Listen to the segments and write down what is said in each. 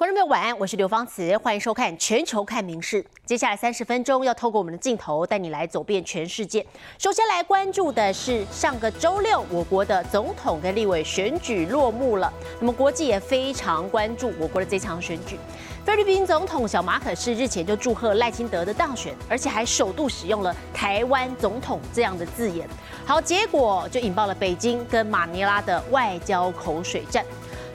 观众朋友晚安，我是刘芳慈，欢迎收看《全球看名事》。接下来三十分钟要透过我们的镜头带你来走遍全世界。首先来关注的是上个周六我国的总统跟立委选举落幕了，那么国际也非常关注我国的这场选举。菲律宾总统小马可是日前就祝贺赖清德的当选，而且还首度使用了“台湾总统”这样的字眼。好，结果就引爆了北京跟马尼拉的外交口水战。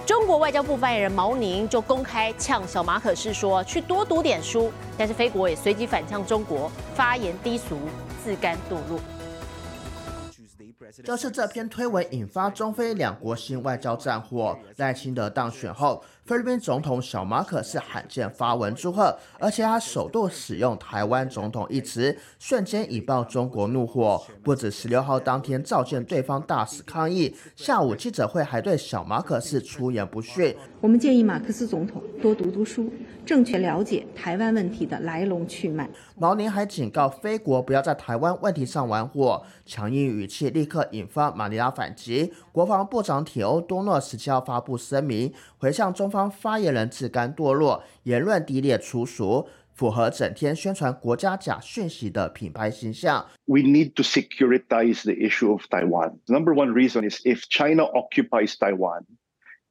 中国外交部发言人毛宁就公开呛小马可是说去多读点书，但是菲国也随即反呛中国发言低俗、自甘堕落。就是这篇推文引发中非两国新外交战火。赖清德当选后。菲律宾总统小马可是罕见发文祝贺，而且他首度使用“台湾总统”一词，瞬间引爆中国怒火。不止十六号当天召见对方大使抗议，下午记者会还对小马可是出言不逊。我们建议马克思总统多读读书，正确了解台湾问题的来龙去脉。毛宁还警告菲国不要在台湾问题上玩火，强硬语气立刻引发马尼拉反击。国防部长铁欧多诺十七号发布声明，回向中方发言人自甘堕落，言论低劣粗俗，符合整天宣传国家假讯息的品牌形象。We need to securitize the issue of Taiwan. Number one reason is if China occupies Taiwan,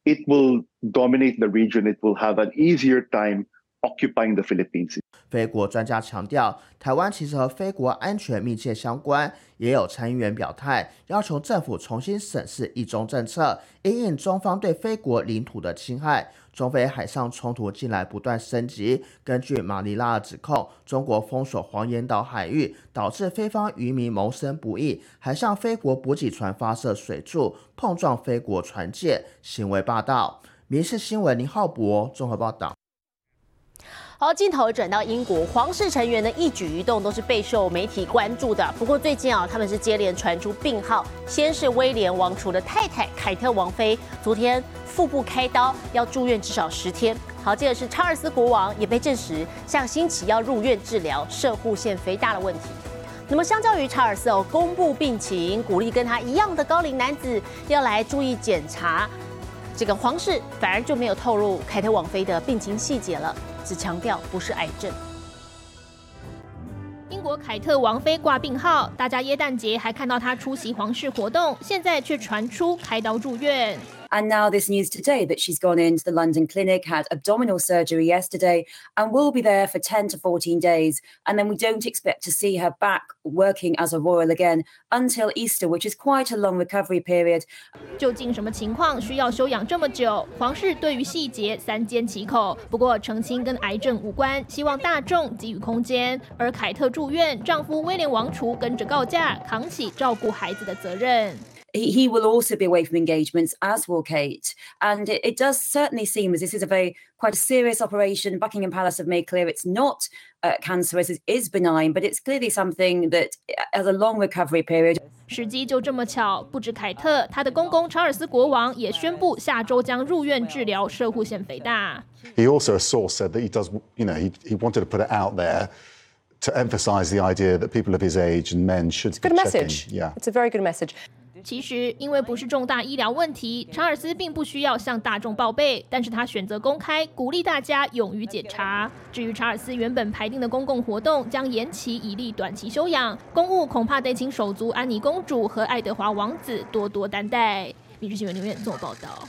it will dominate the region. It will have an easier time occupying the Philippines. 非国专家强调，台湾其实和非国安全密切相关。也有参议员表态，要求政府重新审视一中政策，因应中方对非国领土的侵害。中非海上冲突近来不断升级。根据马尼拉的指控，中国封锁黄岩岛海域，导致非方渔民谋生不易，还向非国补给船发射水柱，碰撞非国船舰，行为霸道。民事新闻林浩博综合报道。好，镜头转到英国，皇室成员的一举一动都是备受媒体关注的。不过最近啊，他们是接连传出病号，先是威廉王储的太太凯特王妃，昨天腹部开刀要住院至少十天。好，接着是查尔斯国王也被证实下星期要入院治疗射护腺肥大的问题。那么相较于查尔斯哦公布病情，鼓励跟他一样的高龄男子要来注意检查，这个皇室反而就没有透露凯特王妃的病情细节了。只强调不是癌症。英国凯特王妃挂病号，大家耶诞节还看到她出席皇室活动，现在却传出开刀住院。And now this news today that she's gone into the London clinic, had abdominal surgery yesterday, and will be there for 10 to 14 days. And then we don't expect to see her back working as a royal again until Easter, which is quite a long recovery period. 究竟什么情况需要休养这么久？皇室对于细节三缄其口。不过澄清跟癌症无关，希望大众给予空间。而凯特住院，丈夫威廉王储跟着告假，扛起照顾孩子的责任。 he, will also be away from engagements, as will Kate. And it, it, does certainly seem as this is a very quite a serious operation. Buckingham Palace have made clear it's not uh, cancerous, it is benign, but it's clearly something that has a long recovery period. 时机就这么巧，不止凯特，他的公公查尔斯国王也宣布下周将入院治疗射护腺肥大。He also, a source said that he does, you know, he, he wanted to put it out there to emphasize the idea that people of his age and men should. It's a good message. Yeah, it's a very good message. 其实，因为不是重大医疗问题，查尔斯并不需要向大众报备。但是他选择公开，鼓励大家勇于检查。至于查尔斯原本排定的公共活动将延期，以利短期休养，公务恐怕得请手足安妮公主和爱德华王子多多担待。《日新闻》留言做报道。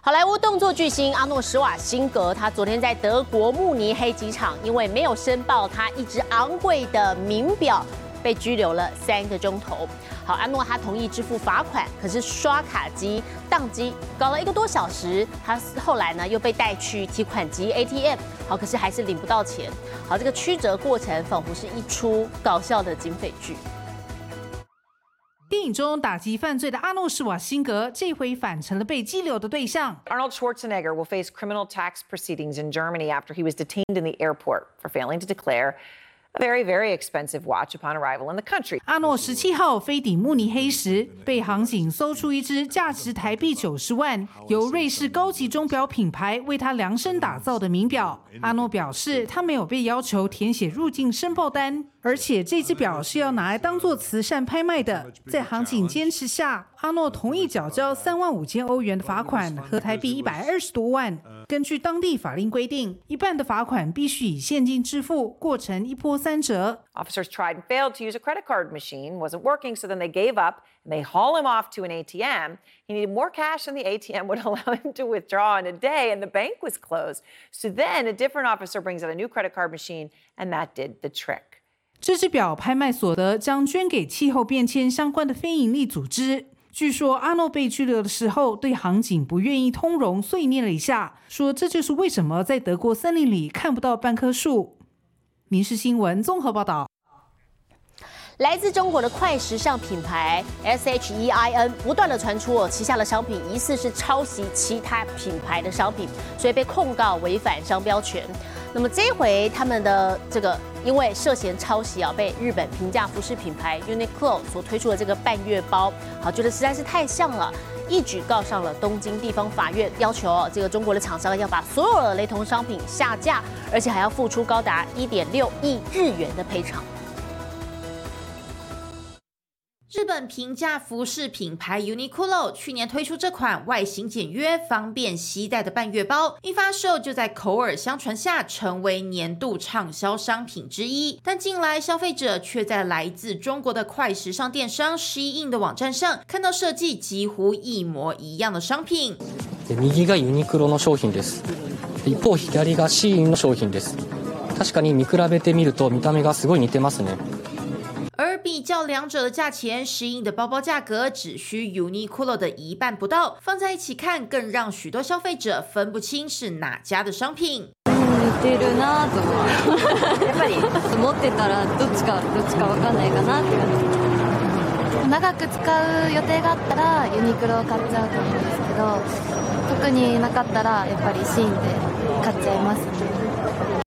好莱坞动作巨星阿诺·施瓦辛格，他昨天在德国慕尼黑机场，因为没有申报他一只昂贵的名表。被拘留了三个钟头。好，阿诺他同意支付罚款，可是刷卡机宕机，搞了一个多小时。他后来呢又被带去提款机 ATM，好，可是还是领不到钱。好，这个曲折过程仿佛是一出搞笑的警匪剧。电影中打击犯罪的阿诺·施瓦辛格，这回反成了被羁留的对象。Arnold Schwarzenegger will face criminal tax proceedings in Germany after he was detained in the airport for failing to declare. Very very expensive watch upon arrival in the country。阿诺十七号飞抵慕尼黑时，被航警搜出一只价值台币九十万、由瑞士高级钟表品牌为他量身打造的名表。阿诺表示，他没有被要求填写入境申报单，而且这只表是要拿来当做慈善拍卖的。在行情坚持下，阿诺同意缴交三万五千欧元的罚款，合台币一百二十多万。根据当地法令规定，一半的罚款必须以现金支付，过程一波三折。Officers tried and failed to use a credit card machine, wasn't working, so then they gave up and they haul him off to an ATM. He needed more cash than the ATM would allow him to withdraw in a day, and the bank was closed. So then a different officer brings out a new credit card machine, and that did the trick. 这只表拍卖所得将捐给气候变迁相关的非营利组织。据说阿诺被拘留的时候，对航警不愿意通融，碎念了一下，说这就是为什么在德国森林里看不到半棵树。民事新闻综合报道。来自中国的快时尚品牌 S H E I N 不断的传出哦，旗下的商品疑似是抄袭其他品牌的商品，所以被控告违反商标权。那么这一回他们的这个因为涉嫌抄袭啊，被日本平价服饰品牌 Uniqlo 所推出的这个半月包，好觉得实在是太像了，一举告上了东京地方法院，要求这个中国的厂商要把所有的雷同商品下架，而且还要付出高达一点六亿日元的赔偿。日本平价服饰品牌 Uniqlo 去年推出这款外形简约、方便携带的半月包，一发售就在口耳相传下成为年度畅销商品之一。但近来消费者却在来自中国的快时尚电商 Shein 的网站上看到设计几乎一模一样的商品。右がユニクロの商品です。一方左が Shein の商品です。確かに見比べてみると見た目がすごい似てますね。 而比较两者的价钱，适应的包包价格只需 Uniqlo 的一半不到，放在一起看，更让许多消费者分不清是哪家的商品。似てるなとやっぱり持ってたらどっちかどっちかわかんないかなって感じ。長く使う予定があったらユニクロを買っちゃうと思うんですけど、特になかったらやっぱりシーンで買っちゃいます。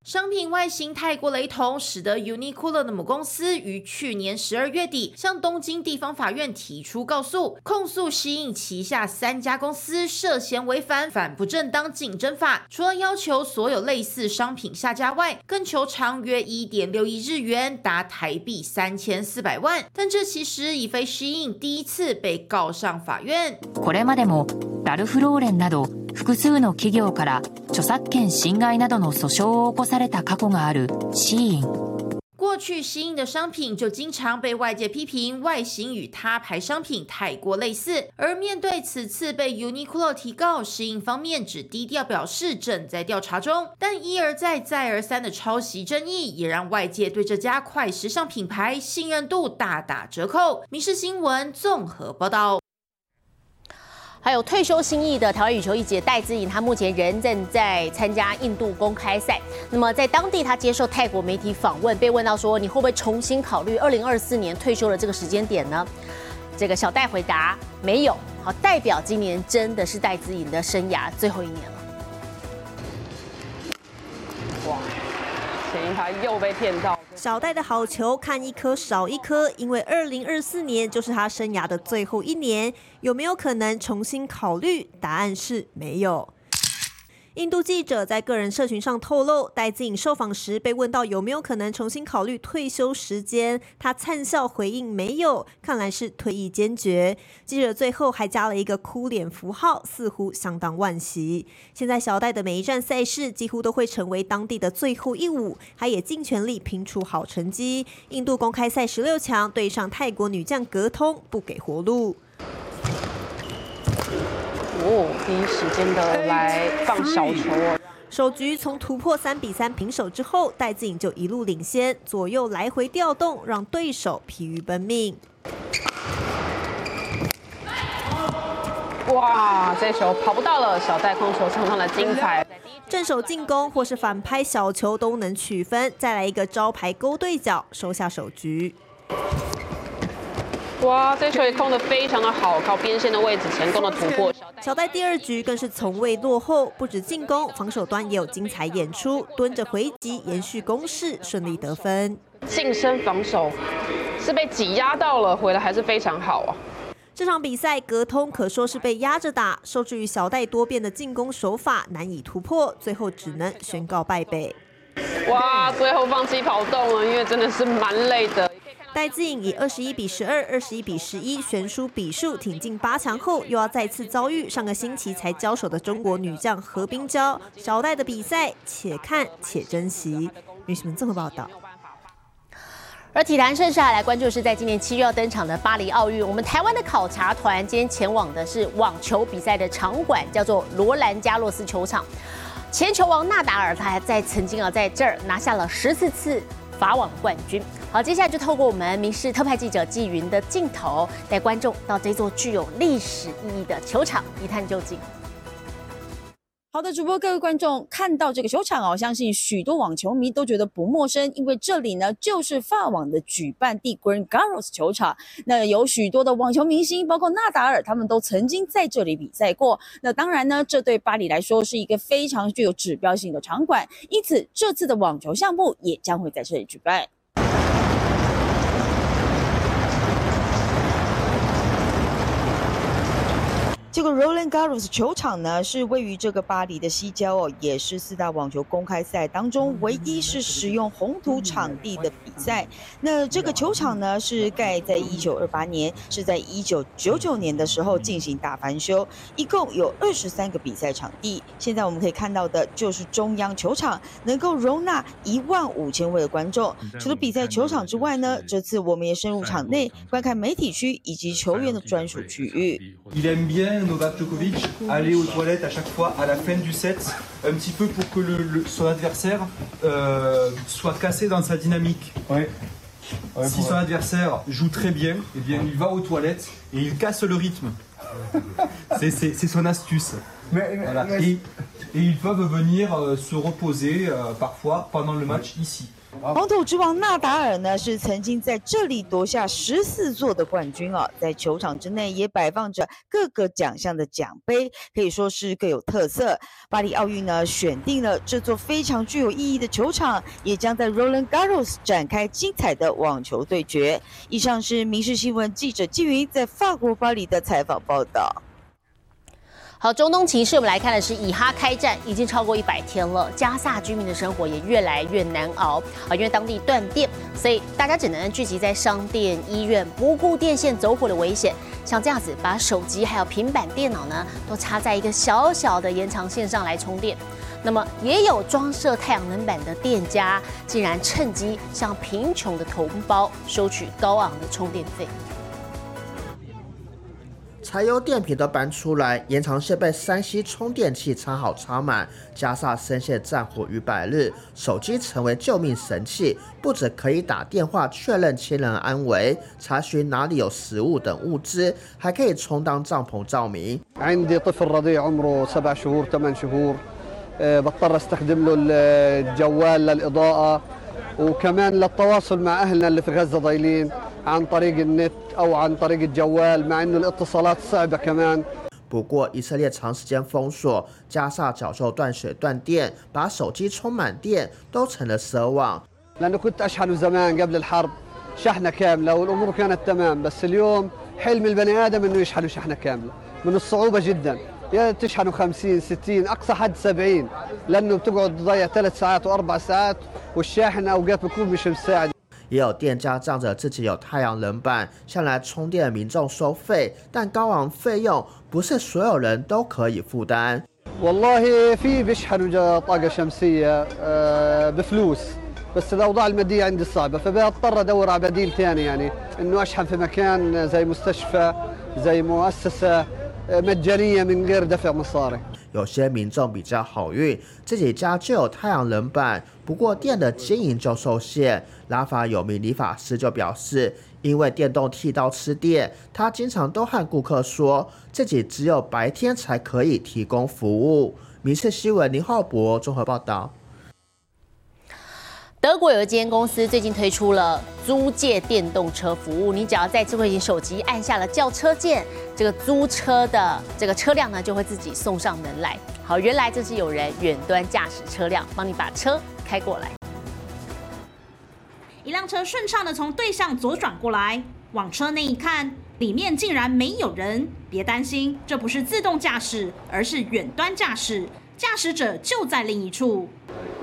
商品外形太过雷同，使得 Uniqlo 的母公司于去年十二月底向东京地方法院提出告诉，控诉吸引旗下三家公司涉嫌违反反不正当竞争法。除了要求所有类似商品下架外，更求偿约一点六亿日元，达台币三千四百万。但这其实已非吸引第一次被告上法院。これまでもラルフローレンなど複数の企業から著作権侵害などの訴訟を起こ された過去があるシーイン。过去吸引的商品就经常被外界批评外形与他牌商品太过类似，而面对此次被 Uniqlo 提告，吸引方面只低调表示正在调查中。但一而再再而三的抄袭争议，也让外界对这家快时尚品牌信任度大打折扣。民事新闻综合报道。 还有退休心意的台湾羽球一姐戴资颖，她目前仍正在参加印度公开赛。那么在当地，她接受泰国媒体访问，被问到说：“你会不会重新考虑二零二四年退休的这个时间点呢？”这个小戴回答：“没有。”好，代表今年真的是戴资颖的生涯最后一年了。哇，前一排又被骗到。小戴的好球，看一颗少一颗，因为二零二四年就是他生涯的最后一年，有没有可能重新考虑？答案是没有。印度记者在个人社群上透露，戴资颖受访时被问到有没有可能重新考虑退休时间，他灿笑回应没有，看来是退役坚决。记者最后还加了一个哭脸符号，似乎相当惋惜。现在小戴的每一站赛事几乎都会成为当地的最后一舞，他也尽全力拼出好成绩。印度公开赛十六强对上泰国女将格通，不给活路。哦，第一时间的来放小球哦。首局从突破三比三平手之后，戴资颖就一路领先，左右来回调动，让对手疲于奔命。哇，这球跑不到了，小戴控球相当的精彩。正手进攻或是反拍小球都能取分，再来一个招牌勾对角，收下首局。哇，这球也控的非常的好，靠边线的位置成功的突破。小戴第二局更是从未落后，不止进攻，防守端也有精彩演出，蹲着回击，延续攻势，顺利得分。近身防守是被挤压到了，回来还是非常好啊。这场比赛格通可说是被压着打，受制于小戴多变的进攻手法难以突破，最后只能宣告败北。哇，最后放弃跑动了，因为真的是蛮累的。戴资颖以二十一比十二、二十一比十一悬殊比数挺进八强后，又要再次遭遇上个星期才交手的中国女将何冰娇。小戴的比赛，且看且珍惜。女士们这么报道。而体坛盛事还来关注是在今年七月要登场的巴黎奥运，我们台湾的考察团今天前往的是网球比赛的场馆，叫做罗兰加洛斯球场。前球王纳达尔他还在曾经啊在这儿拿下了十四次法网冠军。好，接下来就透过我们民事特派记者纪云的镜头，带观众到这座具有历史意义的球场一探究竟。好的，主播各位观众，看到这个球场哦，相信许多网球迷都觉得不陌生，因为这里呢就是法网的举办地 Grand Garros 球场。那有许多的网球明星，包括纳达尔，他们都曾经在这里比赛过。那当然呢，这对巴黎来说是一个非常具有指标性的场馆，因此这次的网球项目也将会在这里举办。这个 Roland Garros 球场呢，是位于这个巴黎的西郊哦，也是四大网球公开赛当中唯一是使用红土场地的比赛。那这个球场呢，是盖在一九二八年，是在一九九九年的时候进行大翻修，一共有二十三个比赛场地。现在我们可以看到的就是中央球场，能够容纳一万五千位的观众。除了比赛球场之外呢，这次我们也深入场内观看媒体区以及球员的专属区域。Novak Djokovic aller aux toilettes à chaque fois à la fin du set, un petit peu pour que le, son adversaire euh, soit cassé dans sa dynamique. si son adversaire joue très bien, eh bien il va aux toilettes et il casse le rythme. C'est son astuce. et, ils peuvent venir euh, se reposer euh, parfois pendant le match ici. 红土之王纳达尔呢，是曾经在这里夺下十四座的冠军哦。在球场之内也摆放着各个奖项的奖杯，可以说是各有特色。巴黎奥运呢，选定了这座非常具有意义的球场，也将在 Roland Garros 展开精彩的网球对决。以上是民事新闻记者季云在法国巴黎的采访报道。好，中东情势，我们来看的是以哈开战已经超过一百天了，加萨居民的生活也越来越难熬啊，因为当地断电，所以大家只能聚集在商店、医院，不顾电线走火的危险，像这样子把手机还有平板电脑呢，都插在一个小小的延长线上来充电。那么也有装设太阳能板的店家，竟然趁机向贫穷的同胞收取高昂的充电费。柴油电瓶都搬出来，延长线被山西充电器插好插满，加萨深陷战火逾百日，手机成为救命神器，不止可以打电话确认亲人安危，查询哪里有食物等物资，还可以充当帐篷照明。عندي طفل رضيع عمره سبع شهور ثمان شهور بضطر استخدم له الجوال للإضاءة وكمان للتواصل مع أهلنا اللي في غزة ضايلين عن طريق النت أو عن طريق الجوال مع إنه الاتصالات صعبة كمان 不过，以色列长时间封锁加萨，角受断水断电，把手机充满电都成了奢望。لأنه كنت أشحنه زمان قبل الحرب شحنة كاملة والأمور كانت تمام بس اليوم حلم البني آدم إنه يشحنه شحنة كاملة من الصعوبة جدا يا تشحنوا 50 60 أقصى حد 70 لأنه بتقعد تضيع ثلاث ساعات وأربع ساعات والشاحن أوقات بكون مش مساعد 也有店家仗着自己有太阳能板向来充电的民众收费，但高昂费用不是所有人都可以负担。والله في بيشحنوا طاقة شمسية بفلوس بس الأوضاع المادية عندي صعبة فبضطر أدور على بديل ثاني يعني إنه أشحن في مكان زي مستشفى زي مؤسسة 有些民众比较好运自己家就有太阳能板不过店的经营就受限。拉法有名理发师就表示因为电动剃刀吃电他经常都和顾客说自己只有白天才可以提供服务。明星新闻林浩博综合报道。德国有一间公司最近推出了租借电动车服务，你只要在智慧型手机按下了叫车键，这个租车的这个车辆呢就会自己送上门来。好，原来这是有人远端驾驶车辆，帮你把车开过来。一辆车顺畅的从对向左转过来，往车内一看，里面竟然没有人。别担心，这不是自动驾驶，而是远端驾驶，驾驶者就在另一处。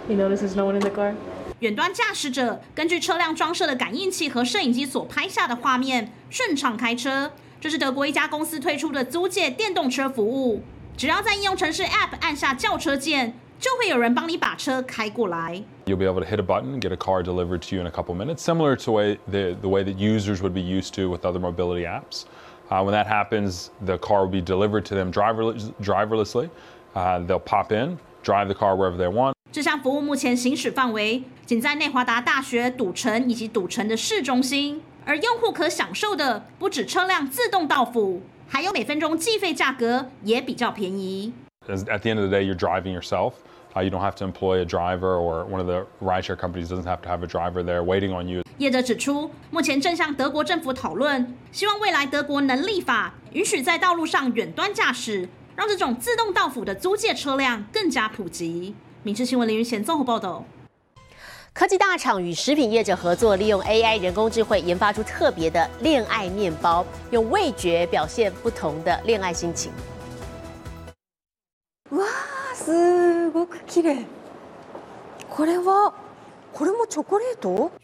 You notice there's no one in the car? 远端驾驶者根据车辆装设的感应器和摄影机所拍下的画面，顺畅开车。这是德国一家公司推出的租借电动车服务，只要在应用程式 App 按下叫车键，就会有人帮你把车开过来。You'll be able to hit a button and get a car delivered to you in a couple minutes, similar to way the, the way that users would be used to with other mobility apps. When that happens, the car will be delivered to them driverless, driverlessly. They'll pop in, drive the car wherever they want. 这项服务目前行驶范围仅在内华达大学、赌城以及赌城的市中心，而用户可享受的不止车辆自动到府，还有每分钟计费价格也比较便宜。At the end of the day, you're driving yourself. Uh, you don't have to employ a driver, or one of the rideshare companies doesn't have to have a driver there waiting on you. 业者指出，目前正向德国政府讨论，希望未来德国能立法允许在道路上远端驾驶，让这种自动到府的租借车辆更加普及。民事新闻林云贤综合报道。科技大厂与食品业者合作，利用 AI 人工智慧研发出特别的恋爱面包，用味觉表现不同的恋爱心情。哇，すごく綺麗。これは。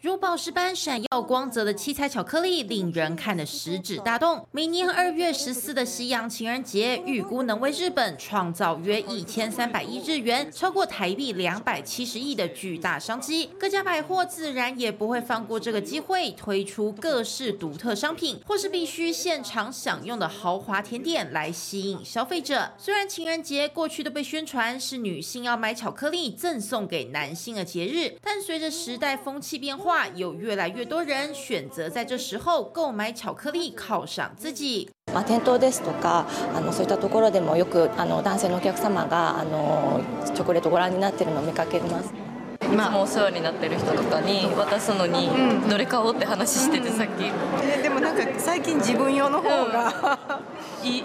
如宝石般闪耀光泽的七彩巧克力，令人看得食指大动。每年二月十四的西洋情人节，预估能为日本创造约一千三百亿日元，超过台币两百七十亿的巨大商机。各家百货自然也不会放过这个机会，推出各式独特商品，或是必须现场享用的豪华甜点来吸引消费者。虽然情人节过去都被宣传是女性要买巧克力赠送给男性的节日，但随着着时代风气变化，有越来越多人选择在这时候购买巧克力犒赏自己。まあ店頭ですとかあのそういったところでもよくあの男性のお客様があのチョコレートご覧になってるのを見かけます。 いつもお世話になってる人とかに渡すのにどれ買おうって話しててさっき。でもなんか最近自分用の方が。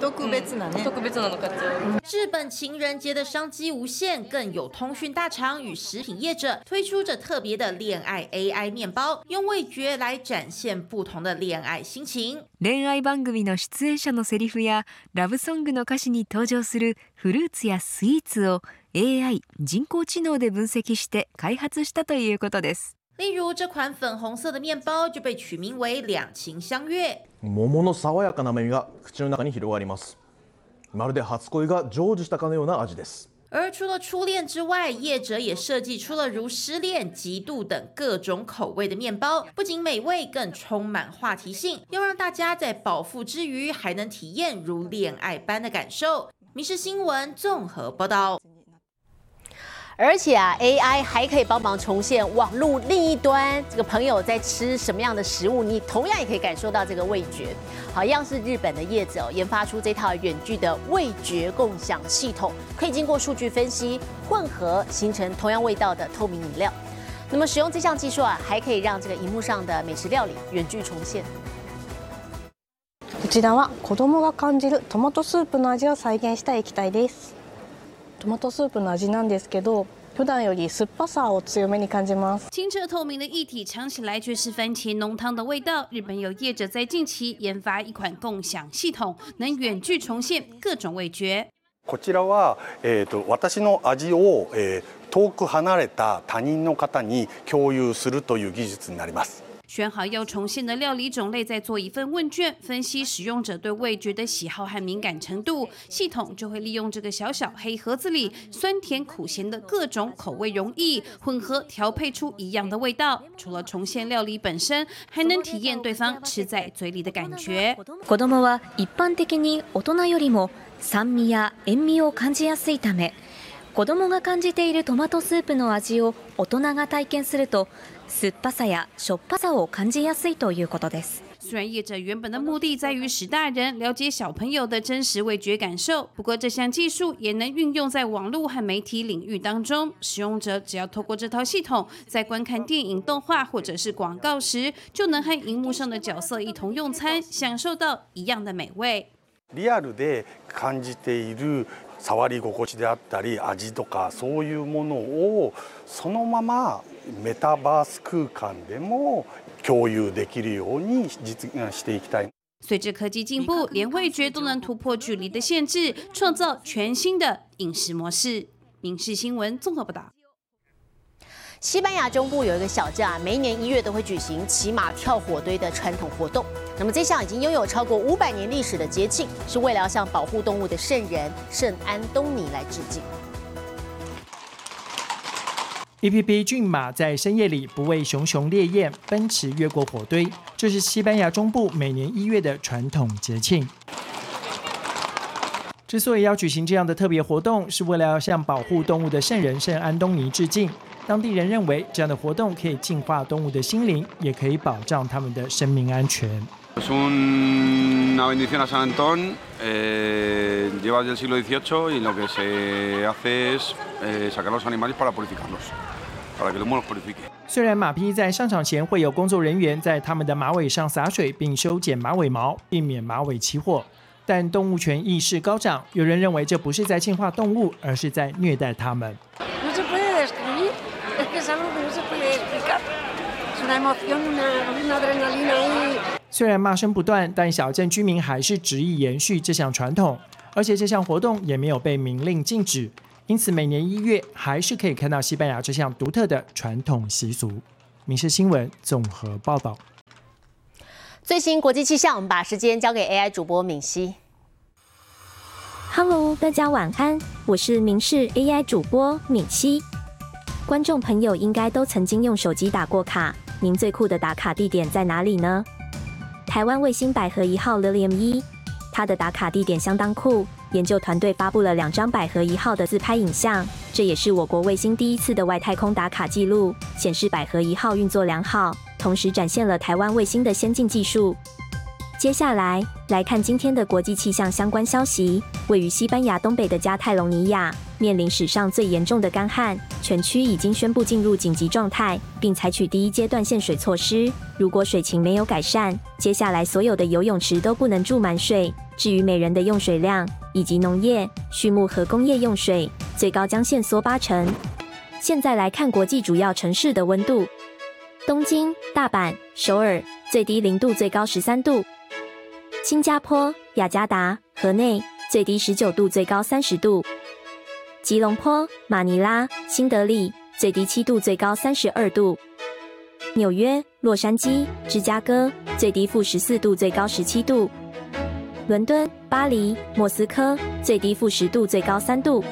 特別なね。特別なの買っちゃう。日本情人节的商机无限，更有通讯大厂与食品业者推出着特别的恋爱 AI 面包，用味觉来展现不同的恋爱心情。恋愛番組の出演者のセリフやラブソングの歌詞に登場するフルーツやスイーツを AI 人工知能で分析して開発したということです。例如这款粉红色的面包就被取名为“两情相悦”。桃の爽やかな味が口の中に広がります。まるで初恋が成就したかのような味です。而除了初恋之外，业者也设计出了如失恋、嫉妒等各种口味的面包，不仅美味，更充满话题性，要让大家在饱腹之余还能体验如恋爱般的感受。民事新闻综合报道。 而且啊，AI 还可以帮忙重现网络另一端这个朋友在吃什么样的食物，你同样也可以感受到这个味觉。好，一样是日本的业者研发出这套远距的味觉共享系统，可以经过数据分析混合，形成同样味道的透明饮料。那么使用这项技术啊，还可以让这个荧幕上的美食料理远距重现。こちらは子供が感じるトマトスープの味を再現した液体です。 トマトスープの味なんですけど普段より酸っぱさを強めに感じます。清澈透明的液体尝起来却是番茄浓汤的味道。日本有业者在近期研发一款共享系统，能远距重现各种味觉。こちらは、えーと、私の味を、えー、遠く離れた他人の方に共有するという技術になります。选好要重现的料理种类，再做一份问卷，分析使用者对味觉的喜好和敏感程度，系统就会利用这个小小黑盒子里酸甜苦咸的各种口味容易混合调配出一样的味道。除了重现料理本身，还能体验对方吃在嘴里的感觉。子供は一般的に大人よりも酸味や塩味を感じやすいため、 子供が感じているトマトスープの味を大人が体験すると。酸っぱさやしょっぱさを感じやすいということです。虽然业者原本的目的在于使大人了解小朋友的真实味觉感受，不过这项技术也能运用在网络和媒体领域当中。使用者只要透过这套系统，在观看电影、动画或者是广告时，就能和荧幕上的角色一同用餐，享受到一样的美味。リアルで感じている 触り心地であったり味とかそういうものをそのままメタバース空間でも共有できるように実現していきたい。随着科技进步，连味觉都能突破距离的限制，创造全新的饮食模式。民事新闻综合报道。西班牙中部有一个小镇啊，每一年一月都会举行骑马跳火堆的传统活动。那么这项已经拥有超过五百年历史的节庆，是为了要向保护动物的圣人圣安东尼来致敬。一匹匹骏马在深夜里不畏熊熊烈焰，奔驰越过火堆，这是西班牙中部每年一月的传统节庆。之所以要举行这样的特别活动，是为了要向保护动物的圣人圣安东尼致敬。当地人认为，这样的活动可以净化动物的心灵，也可以保障他们的生命安全。Es una bendición a San Antón, eh, lleva desde el siglo XVIII y lo que se hace es eh, sacar los animales para purificarlos, para que el humo los purifique. 虽然马匹在上场前会有工作人员在他们的马尾上洒水并修剪马尾毛，避免马尾起火。但动物权意识高涨，有人认为这不是在净化动物，而是在虐待它们。虽然骂声不断，但小镇居民还是执意延续这项传统，而且这项活动也没有被明令禁止，因此每年一月还是可以看到西班牙这项独特的传统习俗。民事新闻综合报道。最新国际气象，我们把时间交给 AI 主播敏熙。Hello，大家晚安，我是明视 AI 主播敏熙。观众朋友应该都曾经用手机打过卡，您最酷的打卡地点在哪里呢？台湾卫星百合一号 Lilium 一，它的打卡地点相当酷。研究团队发布了两张百合一号的自拍影像，这也是我国卫星第一次的外太空打卡记录，显示百合一号运作良好。同时展现了台湾卫星的先进技术。接下来来看今天的国际气象相关消息。位于西班牙东北的加泰隆尼亚面临史上最严重的干旱，全区已经宣布进入紧急状态，并采取第一阶段限水措施。如果水情没有改善，接下来所有的游泳池都不能注满水。至于每人的用水量以及农业、畜牧和工业用水，最高将限缩八成。现在来看国际主要城市的温度。东京、大阪、首尔最低零度，最高十三度；新加坡、雅加达、河内最低十九度，最高三十度；吉隆坡、马尼拉、新德里最低七度，最高三十二度；纽约、洛杉矶、芝加哥最低负十四度，最高十七度；伦敦、巴黎、莫斯科最低负十度，最高三度。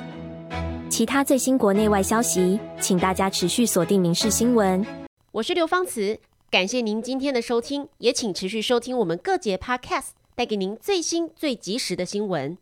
其他最新国内外消息，请大家持续锁定《民事新闻》。我是刘芳慈，感谢您今天的收听，也请持续收听我们各节 Podcast，带给您最新最及时的新闻。